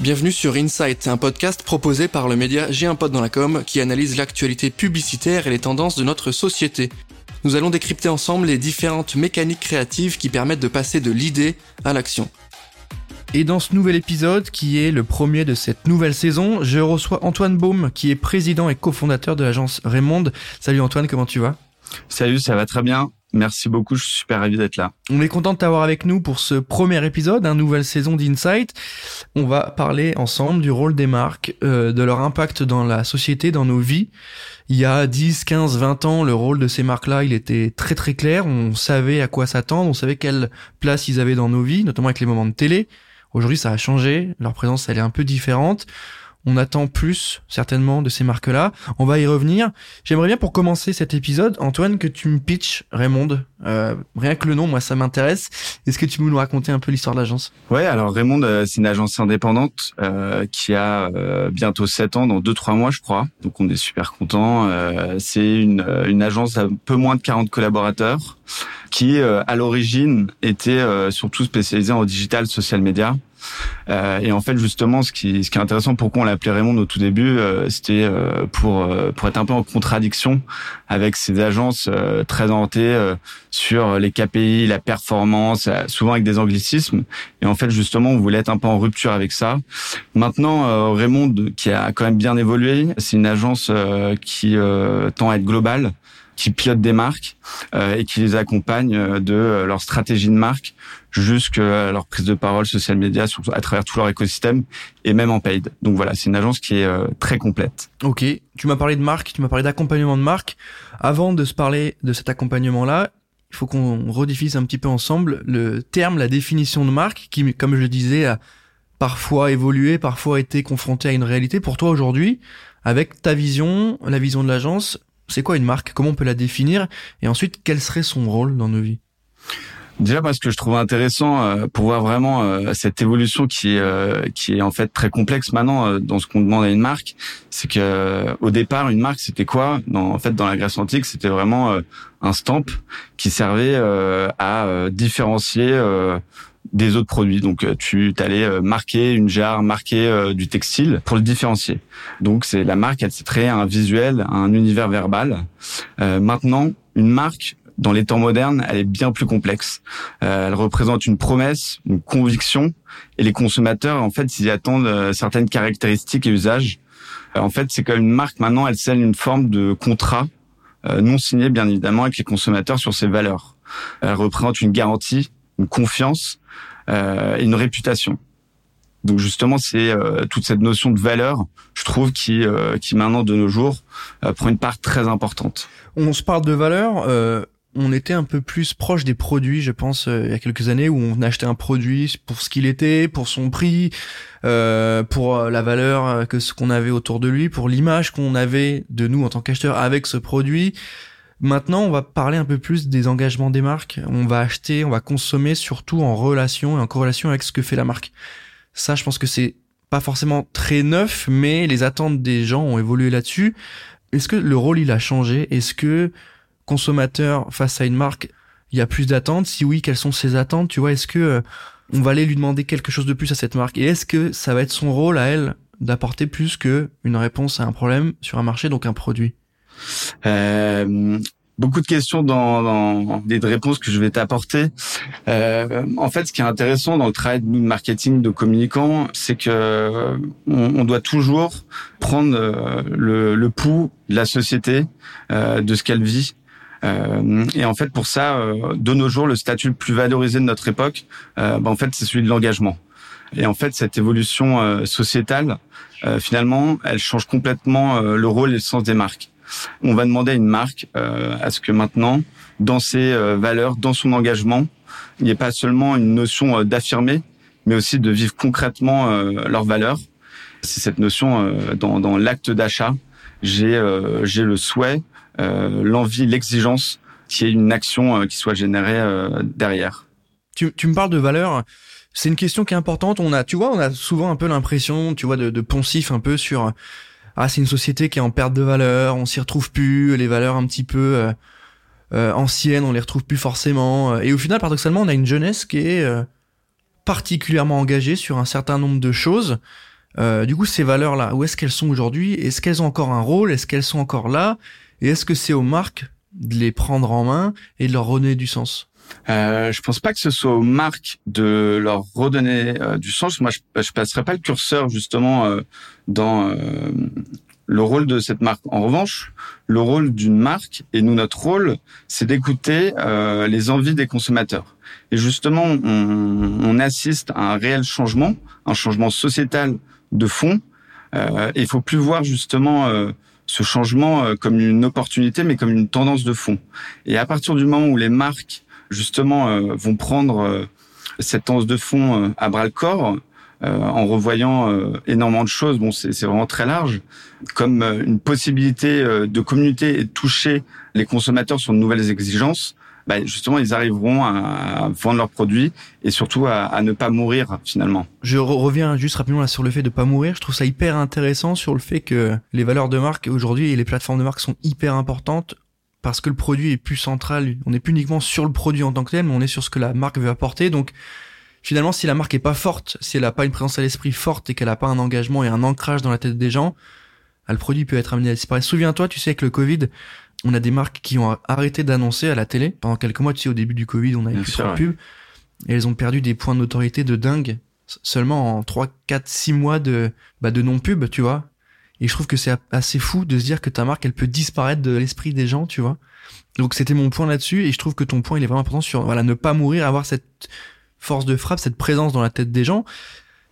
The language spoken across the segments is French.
Bienvenue sur Insight, un podcast proposé par le média J'ai un pote dans la com qui analyse l'actualité publicitaire et les tendances de notre société. Nous allons décrypter ensemble les différentes mécaniques créatives qui permettent de passer de l'idée à l'action. Et dans ce nouvel épisode, qui est le premier de cette nouvelle saison, je reçois Antoine Baume, qui est président et cofondateur de l'agence Raymond. Salut Antoine, comment tu vas? Salut, ça va très bien. Merci beaucoup, je suis super ravi d'être là. On est content de t'avoir avec nous pour ce premier épisode, une nouvelle saison d'Insight. On va parler ensemble du rôle des marques, euh, de leur impact dans la société, dans nos vies. Il y a 10, 15, 20 ans, le rôle de ces marques-là, il était très très clair. On savait à quoi s'attendre, on savait quelle place ils avaient dans nos vies, notamment avec les moments de télé. Aujourd'hui, ça a changé. Leur présence, elle est un peu différente. On attend plus, certainement, de ces marques-là. On va y revenir. J'aimerais bien, pour commencer cet épisode, Antoine, que tu me pitches Raymond. Euh, rien que le nom, moi, ça m'intéresse. Est-ce que tu peux nous raconter un peu l'histoire de l'agence? Ouais, alors Raymond, euh, c'est une agence indépendante euh, qui a bientôt 7 ans, dans 2-3 mois, je crois. Donc, on est super content. c'est une, une agence à peu moins de 40 collaborateurs qui, à l'origine, était surtout spécialisée en digital, social media. Euh, et en fait, justement, ce qui, ce qui est intéressant, pourquoi on l'appelait Raymond au tout début, euh, c'était euh, pour pour être un peu en contradiction avec ces agences très orientées sur les KPI, la performance, souvent avec des anglicismes. Et en fait, justement, on voulait être un peu en rupture avec ça. Maintenant, Raymond, qui a quand même bien évolué, c'est une agence qui tend à être globale qui pilote des marques euh, et qui les accompagne euh, de euh, leur stratégie de marque jusqu'à leur prise de parole social media à travers tout leur écosystème et même en paid. Donc voilà, c'est une agence qui est très complète. Ok, tu m'as parlé de marque, tu m'as parlé d'accompagnement de marque. Avant de se parler de cet accompagnement-là, il faut qu'on rediffuse un petit peu ensemble le terme, la définition de marque, qui, comme je le disais, a parfois évolué, parfois été confronté à une réalité. Pour toi aujourd'hui, avec ta vision, la vision de l'agence, c'est quoi une marque? Comment on peut la définir? Et ensuite, quel serait son rôle dans nos vies? Déjà parce que je trouve intéressant euh, pour voir vraiment euh, cette évolution qui est euh, qui est en fait très complexe maintenant dans ce qu'on demande à une marque, c'est que au départ une marque c'était quoi? En fait dans la Grèce antique c'était vraiment un stamp qui servait à différencier des autres produits. Donc euh, tu allais euh, marquer une jarre, marquer euh, du textile pour le différencier. Donc c'est la marque, elle s'est créée un visuel, un univers verbal. maintenant, une marque dans les temps modernes, elle est bien plus complexe. elle représente une promesse, une conviction, et les consommateurs, en fait, ils attendent certaines caractéristiques et usages. en fait, c'est comme une marque maintenant, elle scelle une forme de contrat non signé, bien évidemment, avec les consommateurs sur ses valeurs. Elle représente une garantie, une confiance euh, une réputation. Donc justement, c'est euh, toute cette notion de valeur, je trouve, qui, euh, qui maintenant de nos jours prend une part très importante. On se parle de valeur. on était un peu plus proche des produits, je pense, il y a quelques années, où on achetait un produit pour ce qu'il était, pour son prix, pour la valeur que ce qu'on avait autour de lui, pour l'image qu'on avait de nous en tant qu'acheteur avec ce produit. Maintenant, on va parler un peu plus des engagements des marques. On va acheter, on va consommer surtout en relation et en corrélation avec ce que fait la marque. Ça, je pense que c'est pas forcément très neuf, mais les attentes des gens ont évolué là-dessus. Est-ce que le rôle il a changé? Est-ce que consommateur face à une marque, il y a plus d'attentes? Si oui, quelles sont ses attentes? Tu vois, est-ce que euh, on va aller lui demander quelque chose de plus à cette marque? Et est-ce que ça va être son rôle à elle d'apporter plus que une réponse à un problème sur un marché, donc un produit? Euh, beaucoup de questions dans, dans des réponses que je vais t'apporter. Euh, en fait, ce qui est intéressant dans le travail de marketing, de communicants, c'est que on, doit toujours prendre euh, le, le pouls de la société, de ce qu'elle vit. et en fait, pour ça, de nos jours, le statut le plus valorisé de notre époque, ben, en fait, c'est celui de l'engagement. Et en fait, cette évolution sociétale, finalement, elle change complètement le rôle et le sens des marques. On va demander à une marque euh, à ce que maintenant, dans ses euh, valeurs, dans son engagement, il n'y ait pas seulement une notion euh, d'affirmer, mais aussi de vivre concrètement leurs valeurs. C'est cette notion dans, dans l'acte d'achat. J'ai j'ai le souhait, l'envie, l'exigence qu'il y ait une action qui soit générée derrière. Tu, tu me parles de valeurs. C'est une question qui est importante. On a, tu vois, on a souvent un peu l'impression, tu vois, de, de poncif un peu sur ah c'est une société qui est en perte de valeur, on s'y retrouve plus, les valeurs un petit peu euh, euh, anciennes, on les retrouve plus forcément. Et au final, paradoxalement, on a une jeunesse qui est euh, particulièrement engagée sur un certain nombre de choses. Euh, du coup, ces valeurs-là, où est-ce qu'elles sont aujourd'hui? Est-ce qu'elles ont encore un rôle? Est-ce qu'elles sont encore là? Et est-ce que c'est aux marques de les prendre en main et de leur redonner du sens? Euh, je pense pas que ce soit aux marques de leur redonner euh, du sens. Moi, je, je passerai pas le curseur justement euh, dans euh, le rôle de cette marque. En revanche, le rôle d'une marque et nous notre rôle, c'est d'écouter les envies des consommateurs. Et justement, on, on, assiste à un réel changement, un changement sociétal de fond. il faut plus voir justement ce changement euh, comme une opportunité, mais comme une tendance de fond. Et à partir du moment où les marques, justement, euh, vont prendre euh, cette tendance de fond à bras le corps, en revoyant énormément de choses, bon, c'est vraiment très large, comme une possibilité de communiquer et de toucher les consommateurs sur de nouvelles exigences, bah, justement, ils arriveront à vendre leurs produits et surtout à, à ne pas mourir finalement. Je reviens juste rapidement là sur le fait de pas mourir. Je trouve ça hyper intéressant sur le fait que les valeurs de marque aujourd'hui et les plateformes de marque sont hyper importantes parce que le produit est plus central. On n'est plus uniquement sur le produit en tant que tel, mais on est sur ce que la marque veut apporter. Donc finalement, si la marque est pas forte, si elle a pas une présence à l'esprit forte et qu'elle a pas un engagement et un ancrage dans la tête des gens, bah, le produit peut être amené à disparaître. Souviens-toi, tu sais, avec le Covid, on a des marques qui ont arrêté d'annoncer à la télé pendant quelques mois. Tu sais, au début du Covid, on avait plus trop de pub. Et elles ont perdu des points de notoriété de dingue seulement en 3, 4, 6 mois de, bah, de non-pub, tu vois. Et je trouve que c'est assez fou de se dire que ta marque, elle peut disparaître de l'esprit des gens, tu vois. Donc c'était mon point là-dessus et je trouve que ton point, il est vraiment important sur, voilà, ne pas mourir, avoir cette force de frappe, cette présence dans la tête des gens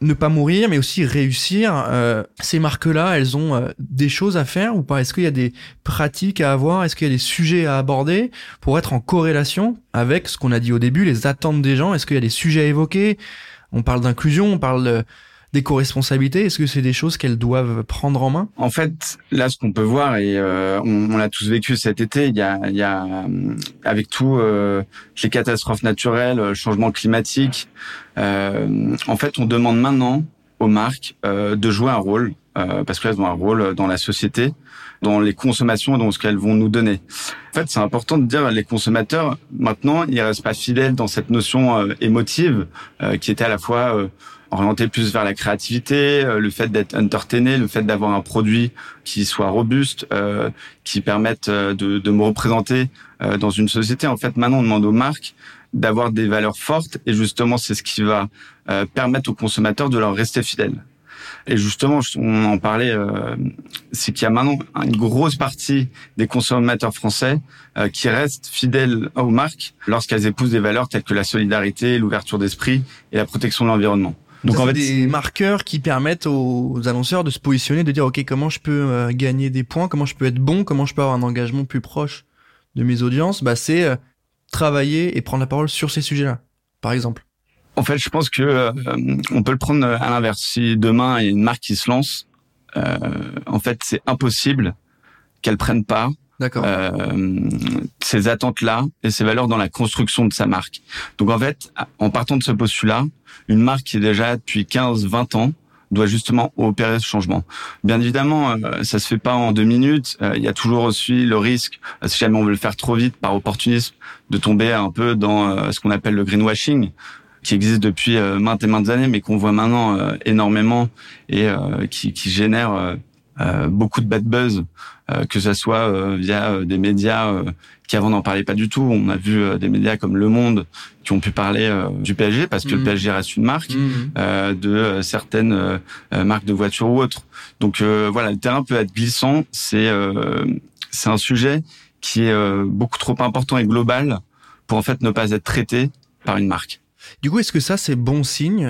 ne pas mourir, mais aussi réussir. Euh, ces marques-là, elles ont euh, des choses à faire ou pas? Est-ce qu'il y a des pratiques à avoir? Est-ce qu'il y a des sujets à aborder pour être en corrélation avec ce qu'on a dit au début, les attentes des gens? Est-ce qu'il y a des sujets à évoquer? On parle d'inclusion, on parle de, d'éco-responsabilité Est-ce que c'est des choses qu'elles doivent prendre en main? En fait, là, ce qu'on peut voir, et euh, on, l'a tous vécu cet été, il y a, il y a euh, avec tout euh, les catastrophes naturelles, le changement climatique, en fait, on demande maintenant aux marques de jouer un rôle, parce qu'elles ont un rôle dans la société, dans les consommations, dans ce qu'elles vont nous donner. En fait, c'est important de dire les consommateurs, maintenant, ils restent pas fidèles dans cette notion émotive qui était à la fois orienté plus vers la créativité, euh, le fait d'être entertainé, le fait d'avoir un produit qui soit robuste, euh, qui permette euh, de, de, me représenter dans une société. En fait, maintenant, on demande aux marques d'avoir des valeurs fortes et justement, c'est ce qui va permettre aux consommateurs de leur rester fidèles. Et justement, on en parlait, c'est qu'il y a maintenant une grosse partie des consommateurs français qui restent fidèles aux marques lorsqu'elles épousent des valeurs telles que la solidarité, l'ouverture d'esprit et la protection de l'environnement. Donc en fait, des marqueurs qui permettent aux annonceurs de se positionner, de dire ok comment je peux euh, gagner des points, comment je peux être bon, comment je peux avoir un engagement plus proche de mes audiences? Bah c'est euh, travailler et prendre la parole sur ces sujets-là, par exemple. En fait, je pense que euh, on peut le prendre à l'inverse. Si demain il y a une marque qui se lance, en fait c'est impossible qu'elle prenne pas D'accord. ces attentes-là et ces valeurs dans la construction de sa marque. Donc en fait, en partant de ce postulat, une marque qui est déjà depuis 15-20 ans doit justement opérer ce changement. Bien évidemment, euh, ça se fait pas en deux minutes. Euh, il y a toujours aussi le risque, euh, si jamais on veut le faire trop vite par opportunisme, de tomber un peu dans ce qu'on appelle le greenwashing, qui existe depuis maintes et maintes années, mais qu'on voit maintenant énormément et qui, qui génère euh, beaucoup de bad buzz, euh, que ça soit euh, via des médias qui avant n'en parlaient pas du tout. On a vu des médias comme Le Monde qui ont pu parler du PSG parce que le mmh. PSG reste une marque, mmh. de certaines marques de voitures ou autres. Donc voilà, le terrain peut être glissant. C'est c'est un sujet qui est beaucoup trop important et global pour en fait ne pas être traité par une marque. Du coup, est-ce que ça c'est bon signe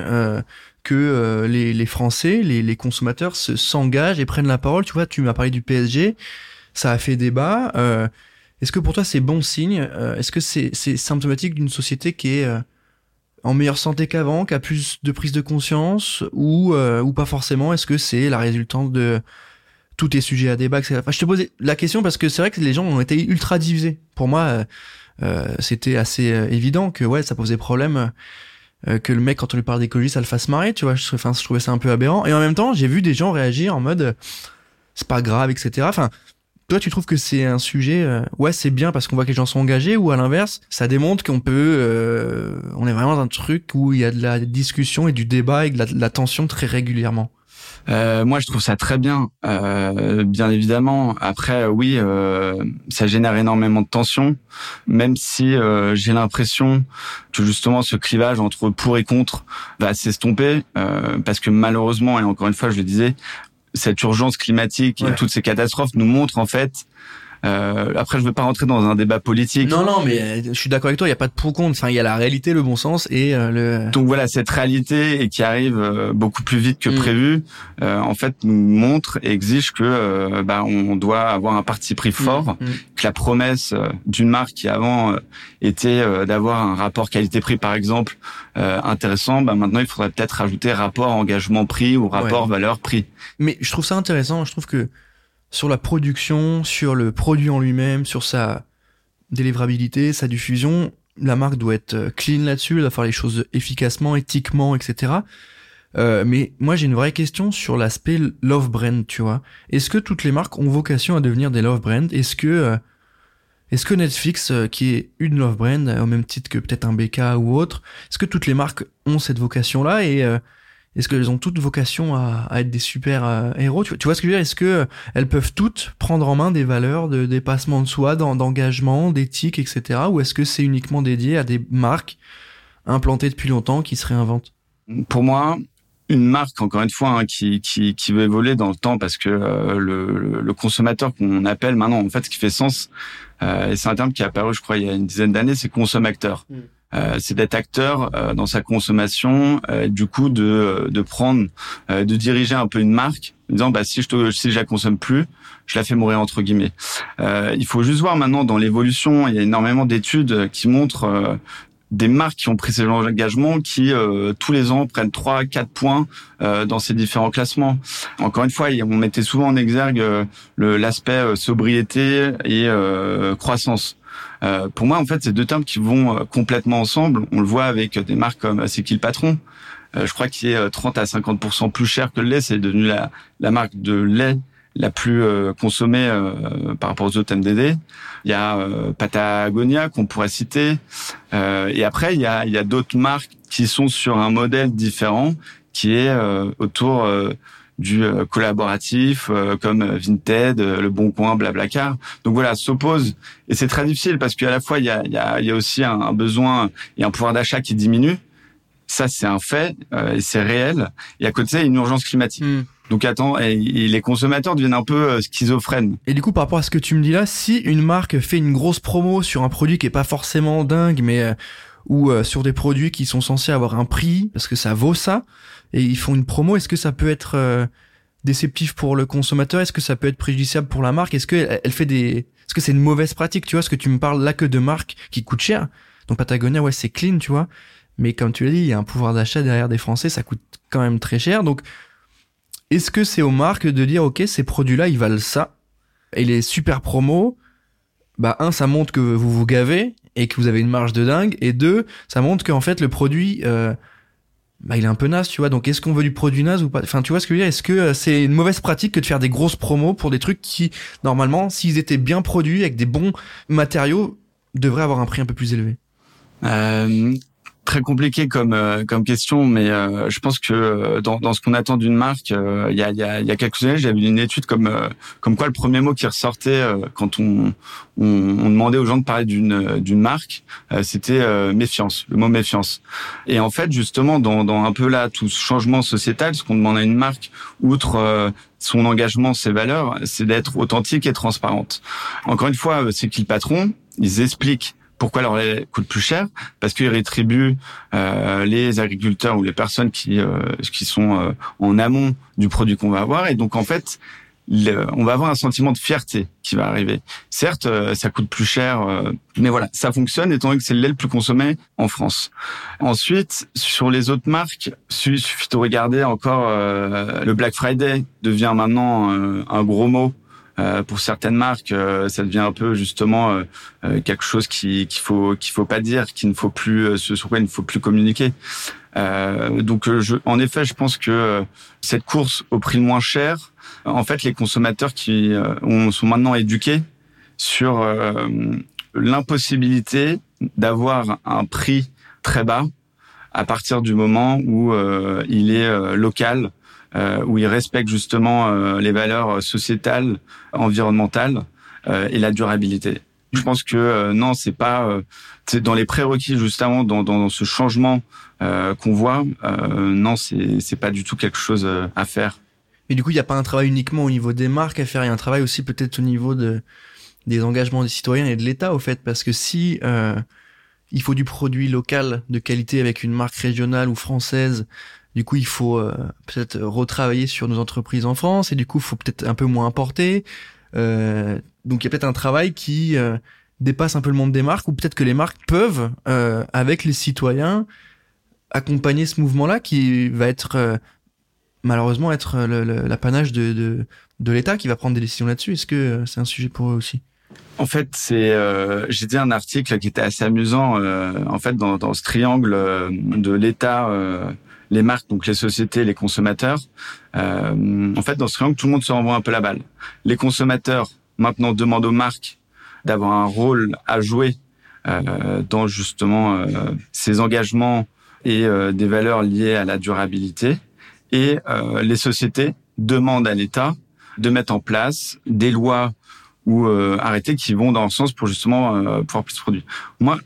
que euh, les, les, Français, les, les consommateurs se s'engagent et prennent la parole. Tu vois, tu m'as parlé du PSG, ça a fait débat. Euh, Est-ce que pour toi c'est bon signe? Euh, Est-ce que c'est symptomatique d'une société qui est euh, en meilleure santé qu'avant, qui a plus de prise de conscience ou ou pas forcément? Est-ce que c'est la résultante de tous tes sujets à débat enfin, Je te posais la question parce que c'est vrai que les gens ont été ultra divisés. Pour moi, c'était assez évident que ouais, ça posait problème euh, que le mec quand on lui parle d'écologie ça le fasse marrer tu vois. Je, enfin, je trouvais ça un peu aberrant. Et en même temps j'ai vu des gens réagir en mode c'est pas grave etc enfin toi tu trouves que c'est un sujet euh, ouais c'est bien parce qu'on voit que les gens sont engagés ou à l'inverse ça démontre qu'on peut euh, on est vraiment dans un truc où il y a de la discussion et du débat et de la, tension très régulièrement euh, moi, je trouve ça très bien, euh, bien évidemment. Après, oui, euh, ça génère énormément de tension, même si euh, j'ai l'impression que justement ce clivage entre pour et contre va s'estomper, euh, parce que malheureusement, et encore une fois, je le disais, cette urgence climatique et toutes ces catastrophes nous montrent en fait euh, après, je veux pas rentrer dans un débat politique. Non, non, mais euh, je suis d'accord avec toi. Il y a pas de pour contre. Enfin, il y a la réalité, le bon sens et euh, le. Donc voilà, cette réalité et qui arrive euh, beaucoup plus vite que mm. prévu, en fait, nous montre et exige que bah, on doit avoir un parti pris mm. fort, mm. que la promesse d'une marque qui avant était d'avoir un rapport qualité-prix, par exemple, intéressant, bah, maintenant il faudrait peut-être rajouter rapport engagement-prix ou rapport valeur-prix. Mais je trouve ça intéressant. Je trouve que sur la production, sur le produit en lui-même, sur sa délivrabilité, sa diffusion. La marque doit être euh, clean là-dessus, elle doit faire les choses efficacement, éthiquement, etc. Euh, mais moi j'ai une vraie question sur l'aspect love brand, tu vois. Est-ce que toutes les marques ont vocation à devenir des love brands Est-ce que euh, est-ce que Netflix, qui est une love brand au même titre que peut-être un BK ou autre, est-ce que toutes les marques ont cette vocation-là? Et est-ce qu'elles ont toutes vocation à, être des super euh, héros? Tu, vois ce que je veux dire? Est-ce que euh, elles peuvent toutes prendre en main des valeurs de dépassement de soi, d'engagement, d'éthique, etc. Ou est-ce que c'est uniquement dédié à des marques implantées depuis longtemps qui se réinventent? Pour moi, une marque, encore une fois, hein, qui, qui, qui veut évoluer dans le temps parce que euh, le, le, consommateur qu'on appelle maintenant, en fait, ce qui fait sens, et c'est un terme qui est apparu, je crois, il y a une dizaine d'années, c'est consommateur. Mm. Euh, c'est d'être acteur euh, dans sa consommation, euh, du coup de, de prendre, de diriger un peu une marque, en disant bah si je te, si je la consomme plus, je la fais mourir entre guillemets. il faut juste voir maintenant dans l'évolution, il y a énormément d'études qui montrent des marques qui ont pris ces engagements qui tous les ans prennent 3 4 points dans ces différents classements. Encore une fois, on mettait souvent en exergue l'aspect sobriété et croissance. Euh, pour moi, en fait, c'est deux termes qui vont euh, complètement ensemble. On le voit avec des marques comme euh, C'est patron Je crois qu'il est 30 à 50% plus cher que le lait. C'est devenu la, la marque de lait la plus consommée par rapport aux autres MDD. Il y a Patagonia qu'on pourrait citer. et après, il y a, il y a d'autres marques qui sont sur un modèle différent qui est autour du euh, collaboratif euh, comme Vinted, euh, Le Bon Coin, Blablacar. Donc voilà, s'oppose et c'est très difficile parce qu'à la fois il y a, y, a, y a aussi un, besoin et un pouvoir d'achat qui diminue. Ça c'est un fait et c'est réel. Et à côté, il y a une urgence climatique. Hmm. Donc attends, et, les consommateurs deviennent un peu schizophrènes. Et du coup, par rapport à ce que tu me dis là, si une marque fait une grosse promo sur un produit qui est pas forcément dingue, mais ou sur des produits qui sont censés avoir un prix parce que ça vaut ça, et ils font une promo, est-ce que ça peut être euh, déceptif pour le consommateur? Est-ce que ça peut être préjudiciable pour la marque? Est-ce que elle fait des Est-ce que c'est une mauvaise pratique? Tu vois, ce que tu me parles là que de marques qui coûtent cher. Donc Patagonia, ouais, c'est clean, tu vois. Mais comme tu l'as dit, il y a un pouvoir d'achat derrière des Français, ça coûte quand même très cher. Donc, est-ce que c'est aux marques de dire, ok, ces produits-là, ils valent ça? Et les super promos, bah un, ça montre que vous vous gavez et que vous avez une marge de dingue. Et deux, ça montre qu'en fait le produit euh, bah il est un peu naze, tu vois. Donc est-ce qu'on veut du produit naze ou pas? Enfin, tu vois ce que je veux dire? Est-ce que euh, c'est une mauvaise pratique que de faire des grosses promos pour des trucs qui normalement, s'ils étaient bien produits avec des bons matériaux, devraient avoir un prix un peu plus élevé? Euh, très compliqué comme euh, comme question, mais euh, je pense que euh, dans, dans ce qu'on attend d'une marque, il y, a, y, a, y a quelques années, j'avais une étude comme comme quoi le premier mot qui ressortait quand on, on, on, demandait aux gens de parler d'une d'une marque, c'était méfiance, le mot méfiance. Et en fait, justement, dans, dans un peu là tout ce changement sociétal, ce qu'on demande à une marque, outre son engagement, ses valeurs, c'est d'être authentique et transparente. Encore une fois, c'est qui le patron Ils expliquent pourquoi leur lait coûte plus cher? Parce qu'ils rétribuent euh, les agriculteurs ou les personnes qui euh, qui sont euh, en amont du produit qu'on va avoir. Et donc en fait, on va avoir un sentiment de fierté qui va arriver. Certes, ça coûte plus cher, mais voilà, ça fonctionne étant donné que c'est le lait le plus consommé en France. Ensuite, sur les autres marques, il suffit de regarder encore le Black Friday devient maintenant un gros mot euh, pour certaines marques, euh, ça devient un peu justement euh, quelque chose qu'il faut qu'il faut pas dire, qu'il ne faut plus sur quoi il ne faut plus communiquer. donc, je, en effet, je pense que cette course au prix le moins cher, en fait, les consommateurs qui ont, sont maintenant éduqués sur l'impossibilité d'avoir un prix très bas à partir du moment où il est local où ils respectent justement les valeurs sociétales, environnementales et la durabilité. Je pense que non, c'est pas c'est dans les prérequis justement dans, dans ce changement qu'on voit. non, c'est c'est pas du tout quelque chose à faire. Mais du coup, il n'y a pas un travail uniquement au niveau des marques à faire, il y a un travail aussi peut-être au niveau de des engagements des citoyens et de l'État au fait, parce que si euh, il faut du produit local de qualité avec une marque régionale ou française, du coup il faut euh, peut-être retravailler sur nos entreprises en France et du coup il faut peut-être un peu moins importer. Euh, donc il y a peut-être un travail qui euh, dépasse un peu le monde des marques ou peut-être que les marques peuvent euh, avec les citoyens accompagner ce mouvement-là qui va être malheureusement être l'apanage de, de, de l'État qui va prendre des décisions là-dessus. Est-ce que euh, c'est un sujet pour eux aussi? En fait, c'est euh, j'ai dit un article qui était assez amusant. Euh, en fait, dans, dans ce triangle euh, de l'État, les marques, donc les sociétés, les consommateurs. en fait, dans ce triangle, tout le monde se renvoie un peu la balle. Les consommateurs maintenant demandent aux marques d'avoir un rôle à jouer dans justement ces engagements et des valeurs liées à la durabilité. Et les sociétés demandent à l'État de mettre en place des lois ou euh, arrêtés qui vont dans le sens pour justement euh, pouvoir plus produire. Moi,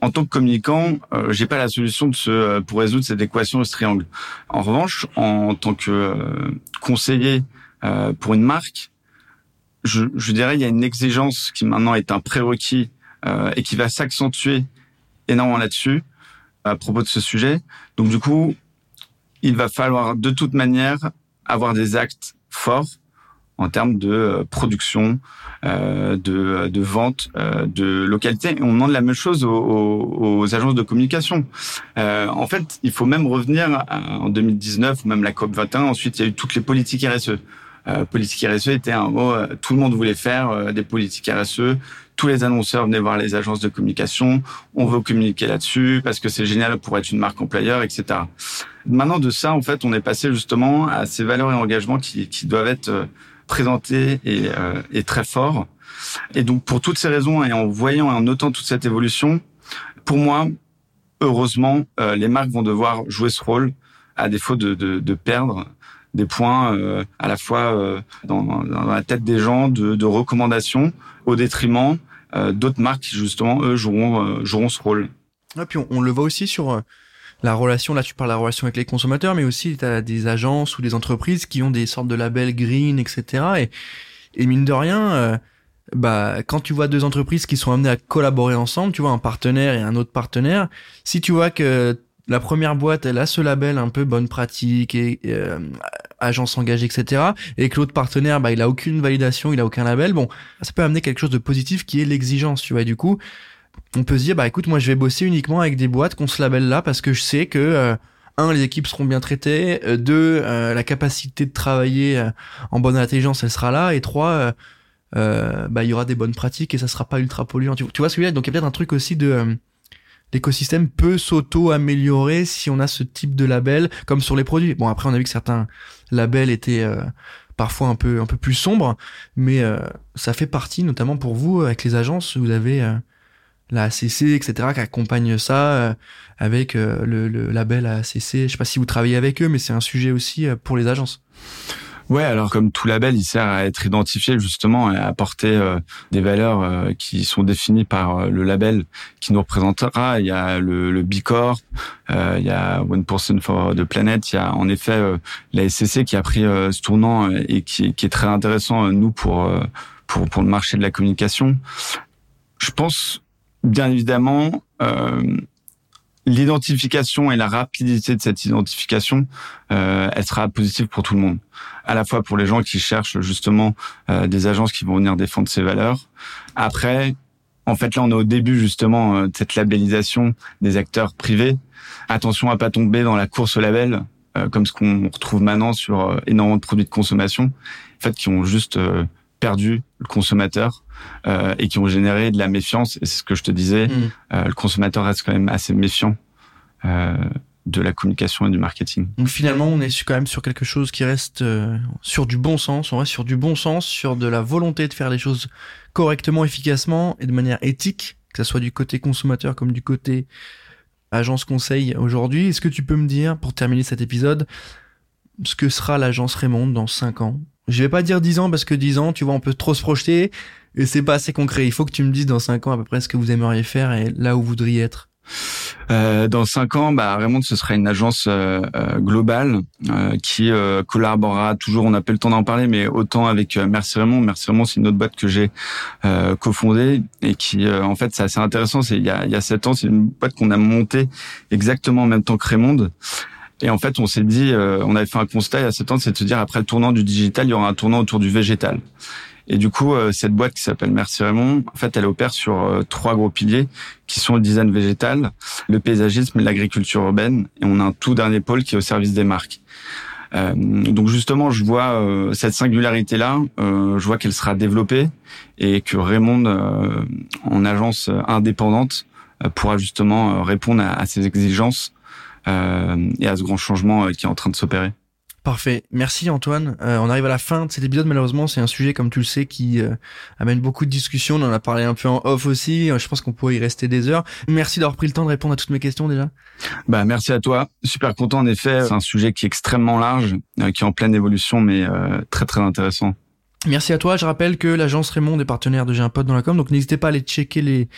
en tant que communicant, euh, j'ai pas la solution de ce, euh, pour résoudre cette équation de ce triangle. En revanche, en, tant que euh, conseiller pour une marque, je, je, dirais il y a une exigence qui maintenant est un prérequis et qui va s'accentuer énormément là-dessus à propos de ce sujet. Donc du coup, il va falloir de toute manière avoir des actes forts en termes de euh, production, euh, de, de vente, euh, de localité. On demande la même chose aux, aux, agences de communication. Euh, en fait, il faut même revenir en 2019 ou même la COP 21. Ensuite, il y a eu toutes les politiques RSE. Euh, politique RSE était un mot, euh, tout le monde voulait faire des politiques RSE. Tous les annonceurs venaient voir les agences de communication. On veut communiquer là-dessus parce que c'est génial pour être une marque employeur, etc. Maintenant, de ça, en fait, on est passé justement à ces valeurs et engagements qui, qui doivent être présenté et, euh, et très fort. Et donc pour toutes ces raisons et en voyant et en notant toute cette évolution, pour moi, heureusement, euh, les marques vont devoir jouer ce rôle à défaut de, de, de perdre des points euh, à la fois euh, dans, dans, la tête des gens de, de recommandations au détriment euh, d'autres marques qui justement eux joueront joueront ce rôle. Et puis on, on, le voit aussi sur la relation, là tu parles de la relation avec les consommateurs, mais aussi tu as des agences ou des entreprises qui ont des sortes de labels green, etc. Et, et mine de rien, euh, bah quand tu vois deux entreprises qui sont amenées à collaborer ensemble, tu vois un partenaire et un autre partenaire, si tu vois que la première boîte elle a ce label un peu bonne pratique et euh, agence engagée etc et que l'autre partenaire bah il a aucune validation il a aucun label bon ça peut amener quelque chose de positif qui est l'exigence tu vois et du coup on peut se dire bah écoute moi je vais bosser uniquement avec des boîtes qu'on se labelle là parce que je sais que euh, un les équipes seront bien traitées euh, deux euh, la capacité de travailler en bonne intelligence elle sera là et trois bah il y aura des bonnes pratiques et ça sera pas ultra polluant. Tu, vois ce que je veux dire? Donc il y a peut-être un truc aussi de l'écosystème peut s'auto améliorer si on a ce type de label comme sur les produits. Bon après on a vu que certains labels étaient parfois un peu un peu plus sombres mais ça fait partie notamment pour vous avec les agences vous avez la ACC, etc., qui accompagne ça euh, avec euh, le, le, label ACC. Je sais pas si vous travaillez avec eux, mais c'est un sujet aussi euh, pour les agences. Ouais, alors comme tout label, il sert à être identifié justement et à apporter des valeurs qui sont définies par le label qui nous représentera. Il y a le, le B Corp, il y a One Person for the Planet, il y a en effet la SCC qui a pris ce tournant et qui, qui, est très intéressant nous pour pour pour le marché de la communication. Je pense bien évidemment, euh, l'identification et la rapidité de cette identification, euh, elle sera positive pour tout le monde. À la fois pour les gens qui cherchent justement euh, des agences qui vont venir défendre ces valeurs. Après, en fait, là, on est au début justement euh, de cette labellisation des acteurs privés. Attention à pas tomber dans la course au label, euh, comme ce qu'on retrouve maintenant sur euh, énormément de produits de consommation, en fait, qui ont juste perdu le consommateur euh, et qui ont généré de la méfiance. Et c'est ce que je te disais, mm. euh, le consommateur reste quand même assez méfiant euh, de la communication et du marketing. Donc finalement, on est quand même sur quelque chose qui reste euh, sur du bon sens. On reste sur du bon sens, sur de la volonté de faire les choses correctement, efficacement et de manière éthique, que ce soit du côté consommateur comme du côté agence conseil aujourd'hui. Est-ce que tu peux me dire, pour terminer cet épisode, ce que sera l'agence Raymond dans 5 ans? Je vais pas dire 10 ans parce que 10 ans, tu vois, on peut trop se projeter et c'est pas assez concret. Il faut que tu me dises dans 5 ans à peu près ce que vous aimeriez faire et là où vous voudriez être. Euh, dans cinq ans, bah, Raymond, ce sera une agence euh, euh, globale qui collaborera toujours. On n'a pas le temps d'en parler, mais autant avec Merci Raymond. Merci Raymond, c'est une autre boîte que j'ai cofondée et qui, en fait, c'est assez intéressant. C'est il y a, il y a sept ans, c'est une boîte qu'on a montée exactement en même temps que Raymond. Et en fait, on s'est dit, on avait fait un constat il y a sept ans, c'est de se dire après le tournant du digital, il y aura un tournant autour du végétal. Et du coup, euh, cette boîte qui s'appelle Merci Raymond, en fait, elle opère sur euh, trois gros piliers qui sont le design végétal, le paysagisme et l'agriculture urbaine. Et on a un tout dernier pôle qui est au service des marques. Euh, donc justement, je vois cette singularité-là, je vois qu'elle sera développée et que Raymond, en agence indépendante, pourra justement répondre à, à ces exigences et à ce grand changement qui est en train de s'opérer. Parfait. Merci Antoine. Euh, on arrive à la fin de cet épisode. Malheureusement, c'est un sujet, comme tu le sais, qui euh, amène beaucoup de discussions. On en a parlé un peu en off aussi. Euh, je pense qu'on pourrait y rester des heures. Merci d'avoir pris le temps de répondre à toutes mes questions déjà. Bah, merci à toi. Super content en effet. C'est un sujet qui est extrêmement large, qui est en pleine évolution, mais très très intéressant. Merci à toi. Je rappelle que l'agence Raymond est partenaire de J'ai un pote dans la com, donc n'hésitez pas à aller checker les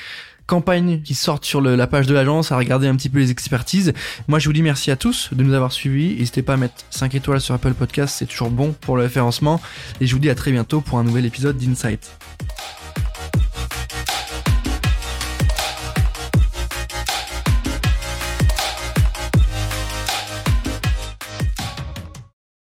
campagnes qui sortent sur la page de l'agence, à regarder un petit peu les expertises. Moi, je vous dis merci à tous de nous avoir suivis. N'hésitez pas à mettre 5 étoiles sur Apple Podcast, c'est toujours bon pour le référencement. Et je vous dis à très bientôt pour un nouvel épisode d'Insight.